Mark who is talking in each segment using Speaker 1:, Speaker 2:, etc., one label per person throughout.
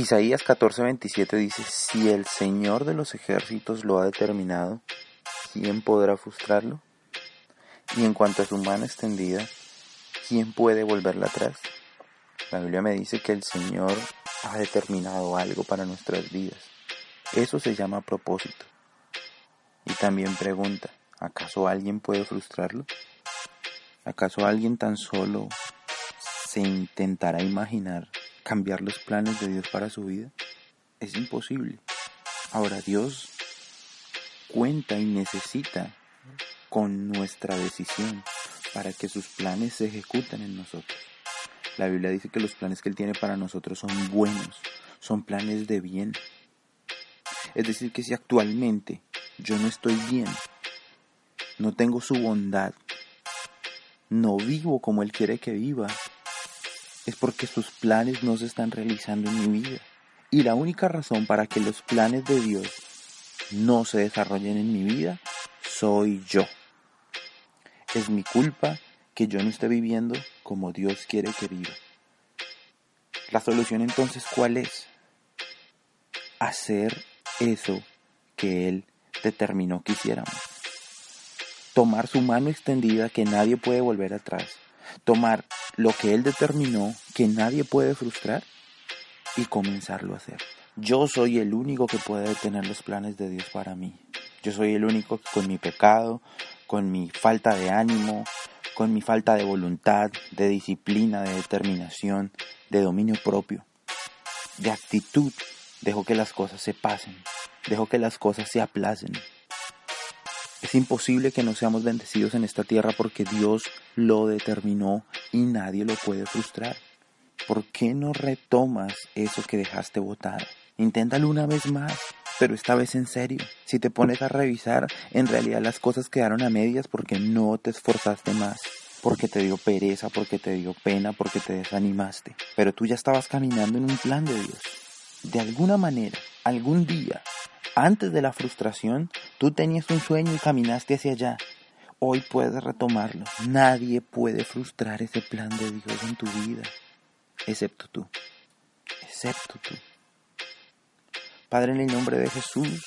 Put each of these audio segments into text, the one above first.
Speaker 1: Isaías 14:27 dice, si el Señor de los ejércitos lo ha determinado, ¿quién podrá frustrarlo? Y en cuanto a su mano extendida, ¿quién puede volverla atrás? La Biblia me dice que el Señor ha determinado algo para nuestras vidas. Eso se llama propósito. Y también pregunta, ¿acaso alguien puede frustrarlo? ¿Acaso alguien tan solo se intentará imaginar cambiar los planes de Dios para su vida? Es imposible. Ahora Dios cuenta y necesita con nuestra decisión para que sus planes se ejecuten en nosotros. La Biblia dice que los planes que Él tiene para nosotros son buenos, son planes de bien. Es decir, que si actualmente yo no estoy bien, no tengo su bondad, no vivo como Él quiere que viva, es porque sus planes no se están realizando en mi vida. Y la única razón para que los planes de Dios no se desarrollen en mi vida soy yo. Es mi culpa que yo no esté viviendo como Dios quiere que viva. La solución entonces, ¿cuál es? Hacer eso que Él determinó que hiciéramos. Tomar su mano extendida que nadie puede volver atrás. Tomar lo que Él determinó que nadie puede frustrar y comenzarlo a hacer. Yo soy el único que puede detener los planes de Dios para mí. Yo soy el único que con mi pecado, con mi falta de ánimo, con mi falta de voluntad, de disciplina, de determinación, de dominio propio, de actitud, dejo que las cosas se pasen, dejo que las cosas se aplacen. Es imposible que no seamos bendecidos en esta tierra porque Dios lo determinó y nadie lo puede frustrar. ¿Por qué no retomas eso que dejaste botar? Inténtalo una vez más, pero esta vez en serio. Si te pones a revisar, en realidad las cosas quedaron a medias porque no te esforzaste más, porque te dio pereza, porque te dio pena, porque te desanimaste. Pero tú ya estabas caminando en un plan de Dios. De alguna manera, algún día, antes de la frustración, tú tenías un sueño y caminaste hacia allá. Hoy puedes retomarlo. Nadie puede frustrar ese plan de Dios en tu vida, excepto tú. Excepto tú. Padre, en el nombre de Jesús,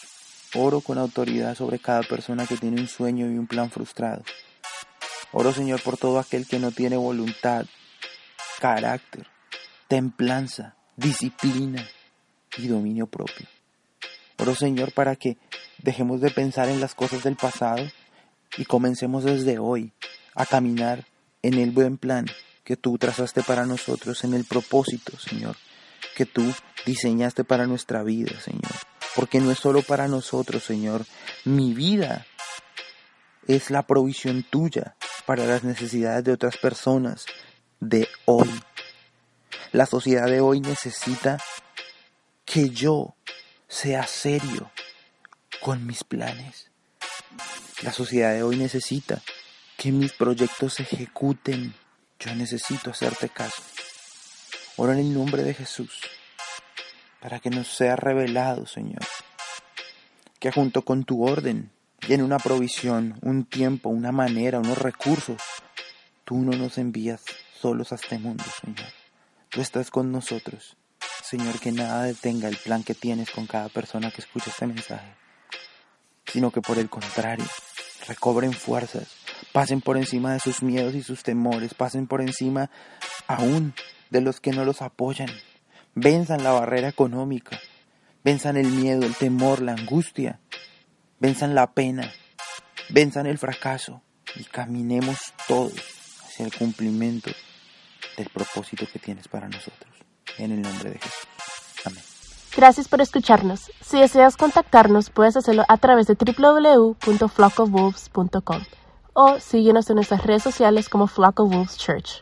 Speaker 1: oro con autoridad sobre cada persona que tiene un sueño y un plan frustrado. Oro, Señor, por todo aquel que no tiene voluntad, carácter, templanza, disciplina y dominio propio. Oro Señor para que dejemos de pensar en las cosas del pasado y comencemos desde hoy a caminar en el buen plan que tú trazaste para nosotros, en el propósito, Señor, que tú diseñaste para nuestra vida, Señor. Porque no es solo para nosotros, Señor. Mi vida es la provisión tuya para las necesidades de otras personas de hoy. La sociedad de hoy necesita que yo sea serio con mis planes. La sociedad de hoy necesita que mis proyectos se ejecuten. Yo necesito hacerte caso. Ora en el nombre de Jesús para que nos sea revelado, Señor, que junto con tu orden en una provisión, un tiempo, una manera, unos recursos, tú no nos envías solos a este mundo, Señor. Tú estás con nosotros Señor, que nada detenga el plan que tienes con cada persona que escucha este mensaje, sino que por el contrario, recobren fuerzas, pasen por encima de sus miedos y sus temores, pasen por encima aún de los que no los apoyan, venzan la barrera económica, venzan el miedo, el temor, la angustia, venzan la pena, venzan el fracaso y caminemos todos hacia el cumplimiento del propósito que tienes para nosotros. En el nombre de Jesús.
Speaker 2: Gracias por escucharnos. Si deseas contactarnos, puedes hacerlo a través de www.flockofwolves.com o síguenos en nuestras redes sociales como Flock of Wolves Church.